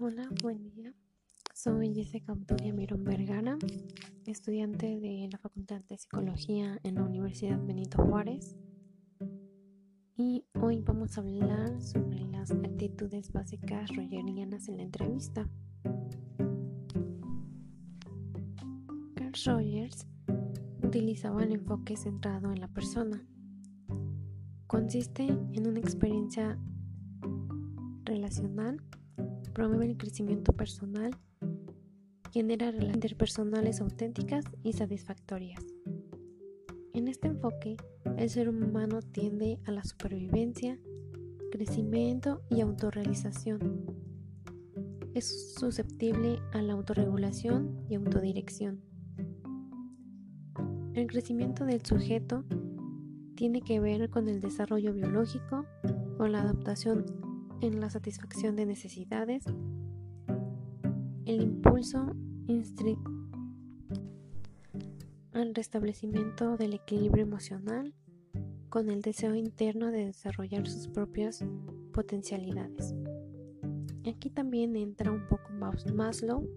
buen día. Soy Jessica Obdulia Mirón Vergara, estudiante de la Facultad de Psicología en la Universidad Benito Juárez. Y hoy vamos a hablar sobre las actitudes básicas rogerianas en la entrevista. Carl Rogers utilizaba el enfoque centrado en la persona. Consiste en una experiencia relacional promueve el crecimiento personal, genera relaciones interpersonales auténticas y satisfactorias. En este enfoque, el ser humano tiende a la supervivencia, crecimiento y autorrealización. Es susceptible a la autorregulación y autodirección. El crecimiento del sujeto tiene que ver con el desarrollo biológico, con la adaptación en la satisfacción de necesidades, el impulso al restablecimiento del equilibrio emocional con el deseo interno de desarrollar sus propias potencialidades. Aquí también entra un poco Maslow,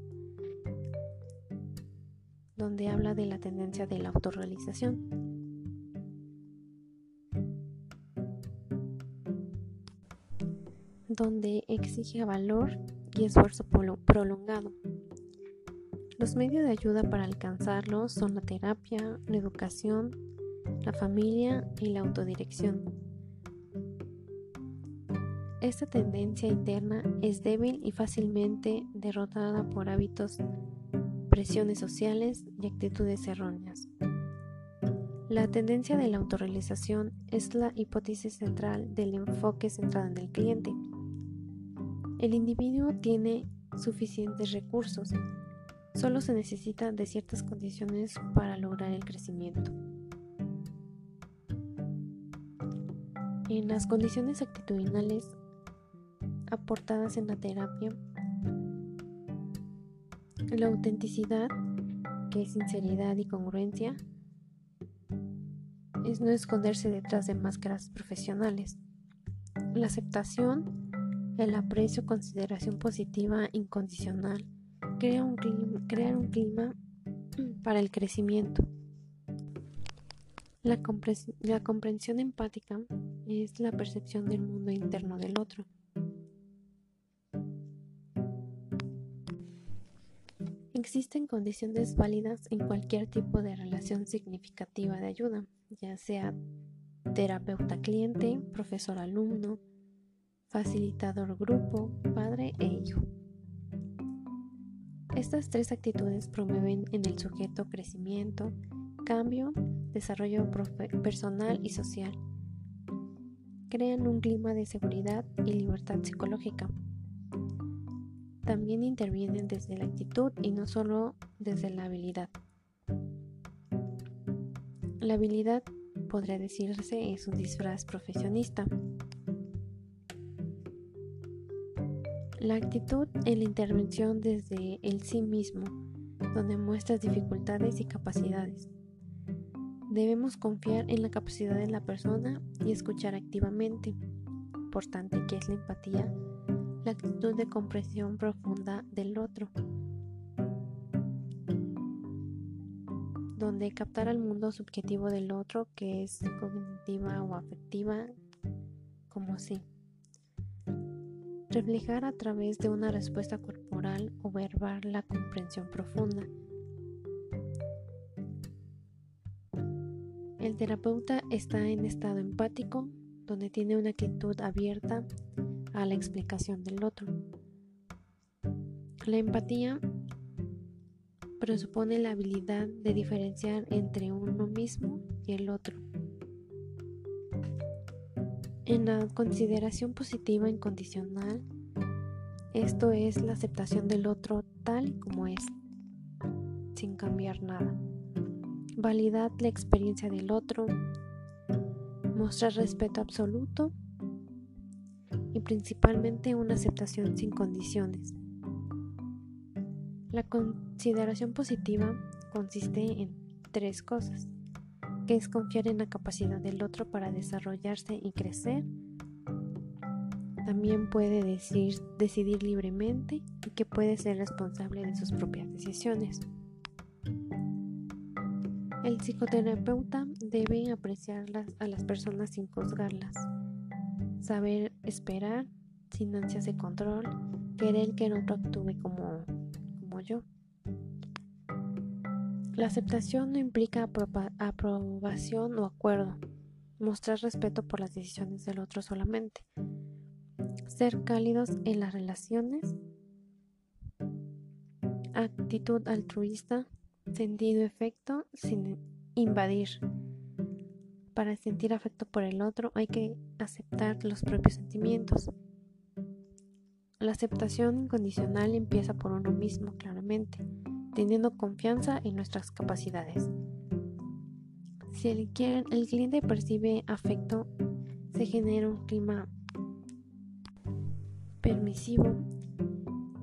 donde habla de la tendencia de la autorrealización. Donde exige valor y esfuerzo prolongado. Los medios de ayuda para alcanzarlo son la terapia, la educación, la familia y la autodirección. Esta tendencia interna es débil y fácilmente derrotada por hábitos, presiones sociales y actitudes erróneas. La tendencia de la autorrealización es la hipótesis central del enfoque centrado en el cliente. El individuo tiene suficientes recursos, solo se necesita de ciertas condiciones para lograr el crecimiento. En las condiciones actitudinales aportadas en la terapia, la autenticidad, que es sinceridad y congruencia, es no esconderse detrás de máscaras profesionales. La aceptación el aprecio, consideración positiva incondicional, crea un clima, un clima para el crecimiento. La, la comprensión empática es la percepción del mundo interno del otro. Existen condiciones válidas en cualquier tipo de relación significativa de ayuda, ya sea terapeuta-cliente, profesor-alumno, facilitador grupo, padre e hijo. Estas tres actitudes promueven en el sujeto crecimiento, cambio, desarrollo personal y social. Crean un clima de seguridad y libertad psicológica. También intervienen desde la actitud y no solo desde la habilidad. La habilidad, podría decirse, es un disfraz profesionista. La actitud en la intervención desde el sí mismo, donde muestras dificultades y capacidades. Debemos confiar en la capacidad de la persona y escuchar activamente. Importante que es la empatía, la actitud de comprensión profunda del otro, donde captar al mundo subjetivo del otro que es cognitiva o afectiva como sí reflejar a través de una respuesta corporal o verbal la comprensión profunda. El terapeuta está en estado empático, donde tiene una actitud abierta a la explicación del otro. La empatía presupone la habilidad de diferenciar entre uno mismo y el otro. En la consideración positiva incondicional, esto es la aceptación del otro tal y como es, sin cambiar nada. Validar la experiencia del otro, mostrar respeto absoluto y principalmente una aceptación sin condiciones. La consideración positiva consiste en tres cosas es confiar en la capacidad del otro para desarrollarse y crecer, también puede decir, decidir libremente y que puede ser responsable de sus propias decisiones. El psicoterapeuta debe apreciar a las personas sin juzgarlas, saber esperar sin ansias de control, querer que el otro actúe como, como yo. La aceptación no implica aprobación o acuerdo, mostrar respeto por las decisiones del otro solamente, ser cálidos en las relaciones, actitud altruista, sentido-efecto sin invadir. Para sentir afecto por el otro hay que aceptar los propios sentimientos. La aceptación incondicional empieza por uno mismo, claramente, teniendo confianza en nuestras capacidades. Si el, cliente percibe afecto, se genera un clima permisivo,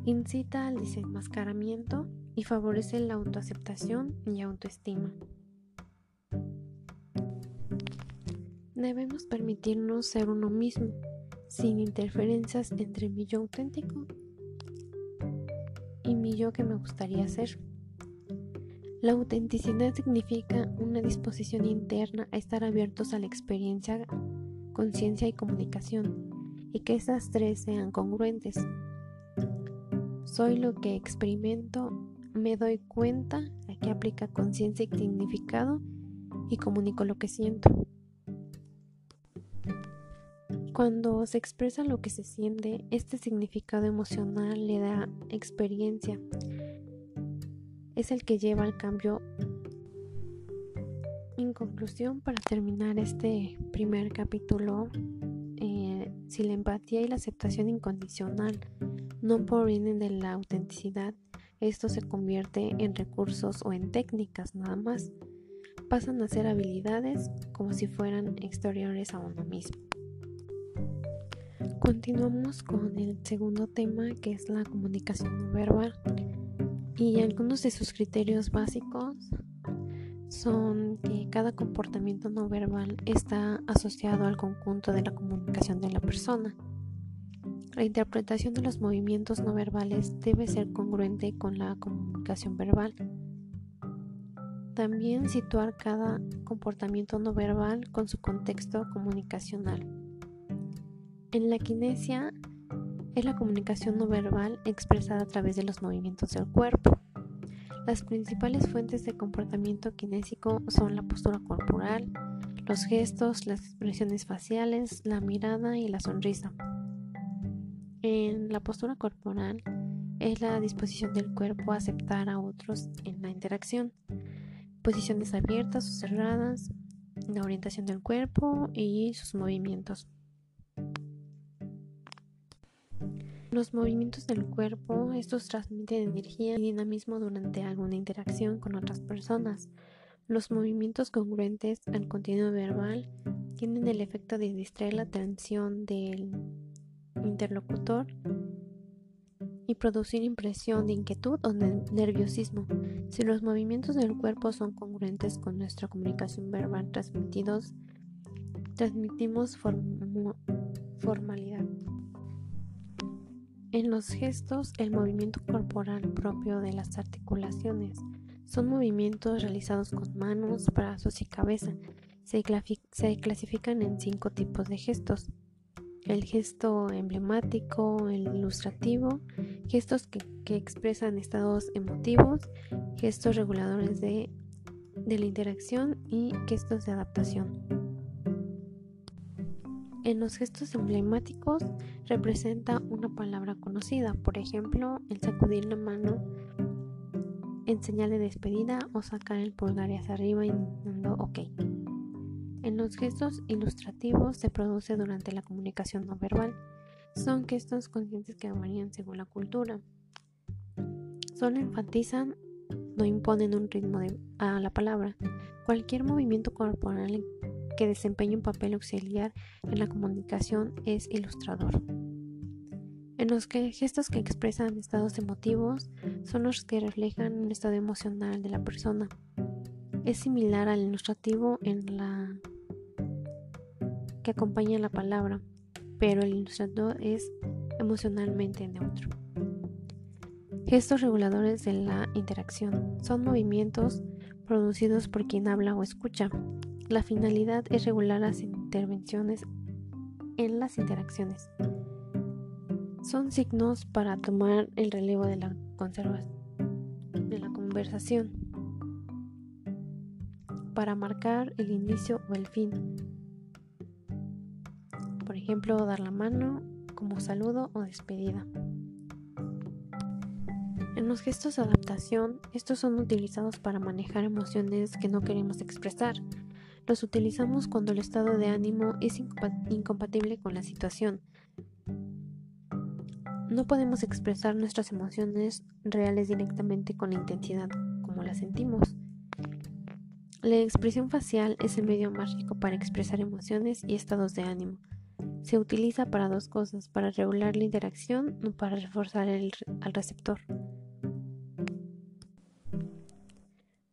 incita al desenmascaramiento y favorece la autoaceptación y autoestima. Debemos permitirnos ser uno mismo, sin interferencias entre mi yo auténtico yo que me gustaría ser. La autenticidad significa una disposición interna a estar abiertos a la experiencia, conciencia y comunicación, y que esas tres sean congruentes. Soy lo que experimento me doy cuenta, aquí aplica conciencia y significado y comunico lo que siento. Cuando se expresa lo que se siente, este significado emocional le da experiencia. Es el que lleva al cambio. En conclusión, para terminar este primer capítulo, eh, si la empatía y la aceptación incondicional no provienen de la autenticidad, esto se convierte en recursos o en técnicas nada más. Pasan a ser habilidades como si fueran exteriores a uno mismo. Continuamos con el segundo tema que es la comunicación no verbal y algunos de sus criterios básicos son que cada comportamiento no verbal está asociado al conjunto de la comunicación de la persona. La interpretación de los movimientos no verbales debe ser congruente con la comunicación verbal. También situar cada comportamiento no verbal con su contexto comunicacional. En la kinesia es la comunicación no verbal expresada a través de los movimientos del cuerpo. Las principales fuentes de comportamiento kinésico son la postura corporal, los gestos, las expresiones faciales, la mirada y la sonrisa. En la postura corporal es la disposición del cuerpo a aceptar a otros en la interacción. Posiciones abiertas o cerradas, la orientación del cuerpo y sus movimientos. Los movimientos del cuerpo, estos transmiten energía y dinamismo durante alguna interacción con otras personas. Los movimientos congruentes al contenido verbal tienen el efecto de distraer la atención del interlocutor y producir impresión de inquietud o nerviosismo. Si los movimientos del cuerpo son congruentes con nuestra comunicación verbal transmitidos, transmitimos formalidad. En los gestos, el movimiento corporal propio de las articulaciones son movimientos realizados con manos, brazos y cabeza. Se, clasifican en cinco tipos de gestos el gesto emblemático, el ilustrativo, gestos que, expresan estados emotivos, gestos reguladores de la interacción y gestos de adaptación. En los gestos emblemáticos representa una palabra conocida, por ejemplo, el sacudir la mano en señal de despedida o sacar el pulgar hacia arriba indicando OK. En los gestos ilustrativos se produce durante la comunicación no verbal. Son gestos conscientes que varían según la cultura. Solo enfatizan, no imponen un ritmo a la palabra. Cualquier movimiento corporal que desempeñe un papel auxiliar en la comunicación es ilustrador. En los gestos que expresan estados emotivos son los que reflejan un estado emocional de la persona. Es similar al ilustrativo en la que acompaña la palabra. pero el ilustrador es emocionalmente neutro. Gestos reguladores de la interacción son movimientos producidos por quien habla o escucha. La finalidad es regular las intervenciones en las interacciones. Son signos para tomar el relevo de la, de la conversación, para marcar el inicio o el fin. Por ejemplo, dar la mano como saludo o despedida. En los gestos de adaptación, estos son utilizados para manejar emociones que no queremos expresar. Los utilizamos cuando el estado de ánimo es incompatible con la situación. No podemos expresar nuestras emociones reales directamente con la intensidad como las sentimos. La expresión facial es el medio más rico para expresar emociones y estados de ánimo. Se utiliza para dos cosas, para regular la interacción o para reforzar el, al receptor.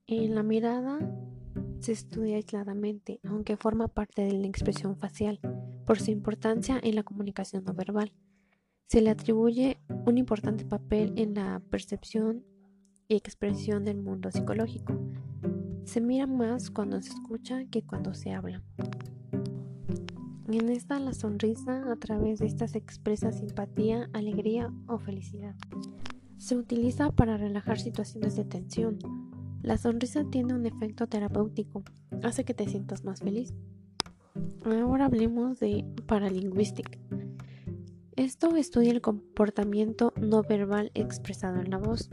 En la mirada se estudia aisladamente, aunque forma parte de la expresión facial, por su importancia en la comunicación no verbal. Se le atribuye un importante papel en la percepción y expresión del mundo psicológico. Se mira más cuando se escucha que cuando se habla. En esta la sonrisa a través de esta se expresa simpatía, alegría o felicidad. Se utiliza para relajar situaciones de tensión, la sonrisa tiene un efecto terapéutico, hace que te sientas más feliz. Ahora hablemos de paralingüística. Esto estudia el comportamiento no verbal expresado en la voz.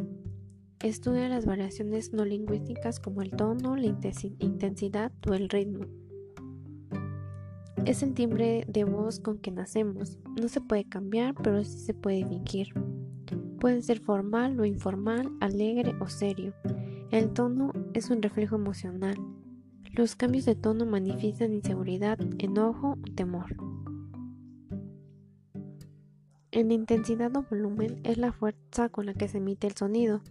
Estudia las variaciones no lingüísticas como el tono, la intensidad o el ritmo. Es el timbre de voz con que nacemos. No se puede cambiar, pero sí se puede fingir. Puede ser formal o informal, alegre o serio. El tono es un reflejo emocional. Los cambios de tono manifiestan inseguridad, enojo o temor. En intensidad o volumen es la fuerza con la que se emite el sonido.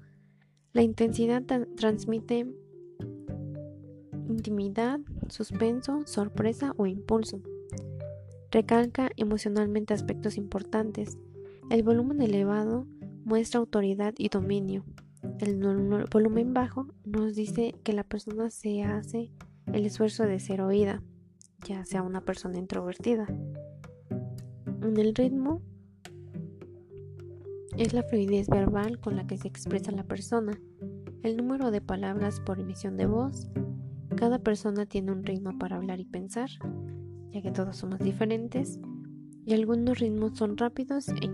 La intensidad transmite intimidad, suspenso, sorpresa o impulso. Recalca emocionalmente aspectos importantes. El volumen elevado muestra autoridad y dominio. El volumen bajo nos dice que la persona se hace el esfuerzo de ser oída, ya sea una persona introvertida. En el ritmo es la fluidez verbal con la que se expresa la persona, el número de palabras por emisión de voz. Cada persona tiene un ritmo para hablar y pensar, ya que todos somos diferentes, y algunos ritmos son rápidos e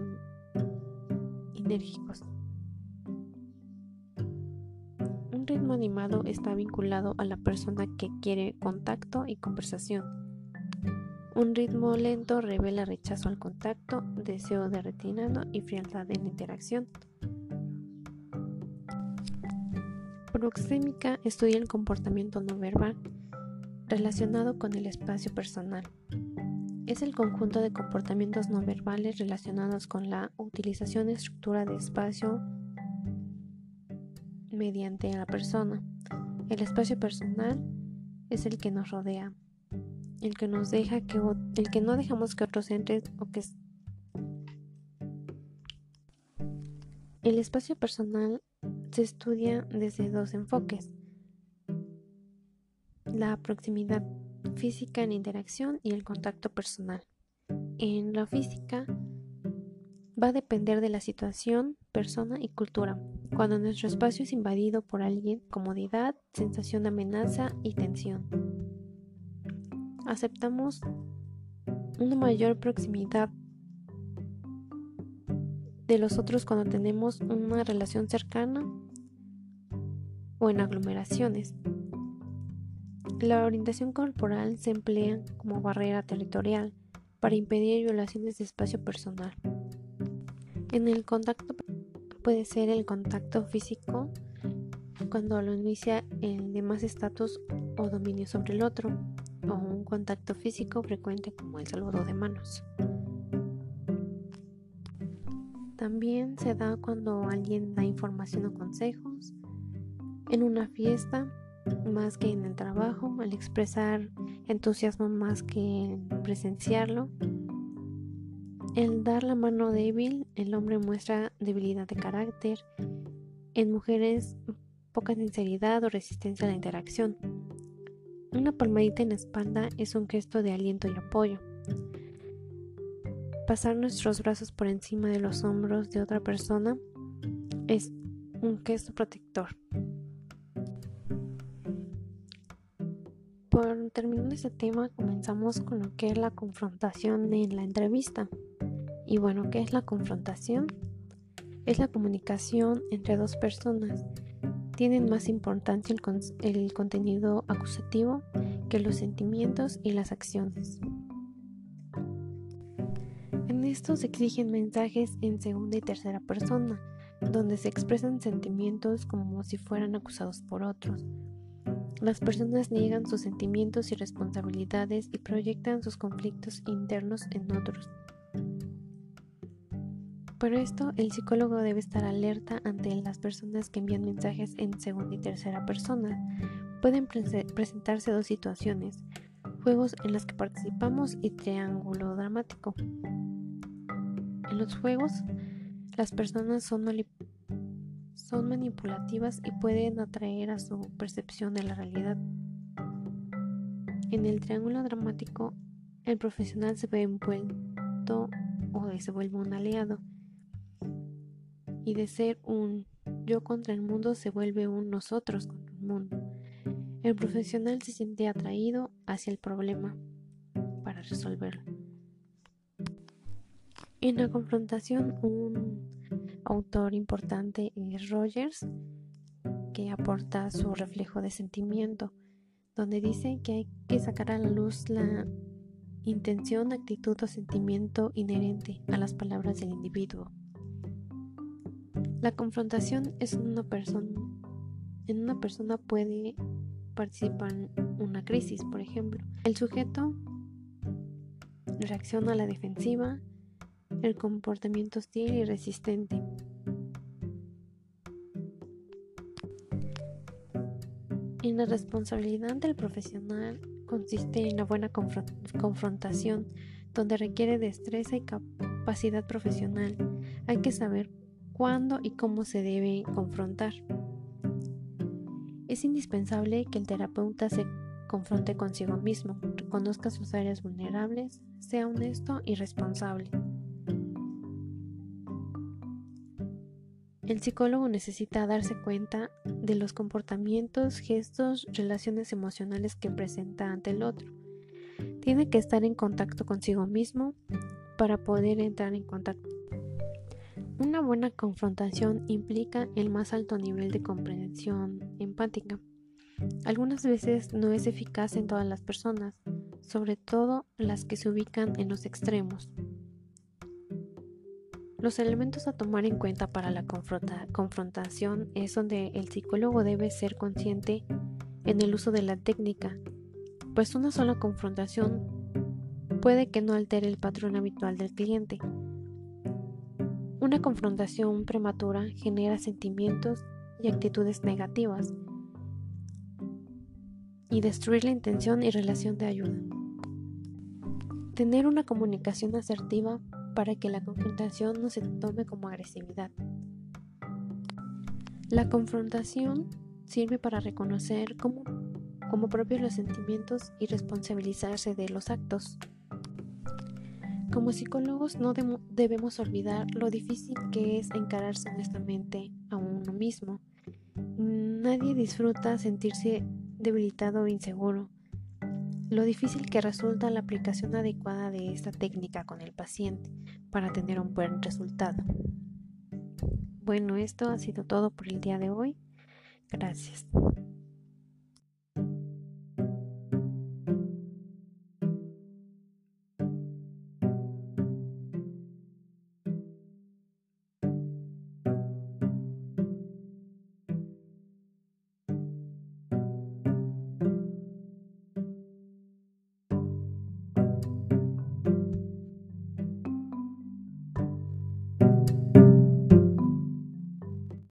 enérgicos. Animado está vinculado a la persona que quiere contacto y conversación. Un ritmo lento revela rechazo al contacto, deseo de retinado y frialdad en la interacción. Proxémica estudia el comportamiento no verbal relacionado con el espacio personal. Es el conjunto de comportamientos no verbales relacionados con la utilización y estructura de espacio mediante la persona. El espacio personal es el que nos rodea, el que nos deja que el que no dejamos que otros entren o que El espacio personal se estudia desde dos enfoques. La proximidad física en interacción y el contacto personal. En la física va a depender de la situación, persona y cultura. Cuando nuestro espacio es invadido por alguien, comodidad, sensación de amenaza y tensión. Aceptamos una mayor proximidad de los otros cuando tenemos una relación cercana o en aglomeraciones. La orientación corporal se emplea como barrera territorial para impedir violaciones de espacio personal. En el contacto puede ser el contacto físico cuando lo inicia el de más estatus o dominio sobre el otro, o un contacto físico frecuente como el saludo de manos. También se da cuando alguien da información o consejos, en una fiesta más que en el trabajo, al expresar entusiasmo más que en presenciarlo, el dar la mano débil, el hombre muestra debilidad de carácter. En mujeres, poca sinceridad o resistencia a la interacción. Una palmadita en la espalda es un gesto de aliento y apoyo. Pasar nuestros brazos por encima de los hombros de otra persona es un gesto protector. Por terminar este tema, comenzamos con lo que es la confrontación en la entrevista. Y bueno, ¿qué es la confrontación? Es la comunicación entre dos personas. Tienen más importancia el, contenido acusativo que los sentimientos y las acciones. En esto se exigen mensajes en segunda y tercera persona, donde se expresan sentimientos como si fueran acusados por otros. Las personas niegan sus sentimientos y responsabilidades y proyectan sus conflictos internos en otros. Por esto, el psicólogo debe estar alerta ante las personas que envían mensajes en segunda y tercera persona. Pueden presentarse dos situaciones, juegos en los que participamos y triángulo dramático. En los juegos, las personas son, son manipulativas y pueden atraer a su percepción de la realidad. En el triángulo dramático, el profesional se ve envuelto o se vuelve un aliado y de ser un yo contra el mundo se vuelve un nosotros contra el mundo. El profesional se siente atraído hacia el problema para resolverlo. En la confrontación, un autor importante es Rogers, que aporta su reflejo de sentimiento, donde dice que hay que sacar a la luz la intención, actitud o sentimiento inherente a las palabras del individuo. La confrontación es una persona. En una persona puede participar en una crisis, por ejemplo. El sujeto reacciona a la defensiva, el comportamiento hostil y resistente. En la responsabilidad del profesional consiste en la buena confrontación, donde requiere destreza y capacidad profesional. Hay que saber cuándo y cómo se debe confrontar. Es indispensable que el terapeuta se confronte consigo mismo, reconozca sus áreas vulnerables, sea honesto y responsable. El psicólogo necesita darse cuenta de los comportamientos, gestos, relaciones emocionales que presenta ante el otro. Tiene que estar en contacto consigo mismo para poder entrar en contacto una buena confrontación implica el más alto nivel de comprensión empática. Algunas veces no es eficaz en todas las personas, sobre todo las que se ubican en los extremos. Los elementos a tomar en cuenta para la confrontación es donde el psicólogo debe ser consciente en el uso de la técnica, pues una sola confrontación puede que no altere el patrón habitual del cliente, una confrontación prematura genera sentimientos y actitudes negativas y destruir la intención y relación de ayuda. Tener una comunicación asertiva para que la confrontación no se tome como agresividad. La confrontación sirve para reconocer como, como propios los sentimientos y responsabilizarse de los actos. Como psicólogos no debemos olvidar lo difícil que es encararse honestamente a uno mismo. Nadie disfruta sentirse debilitado o inseguro. Lo difícil que resulta la aplicación adecuada de esta técnica con el paciente para tener un buen resultado. Bueno, esto ha sido todo por el día de hoy. Gracias.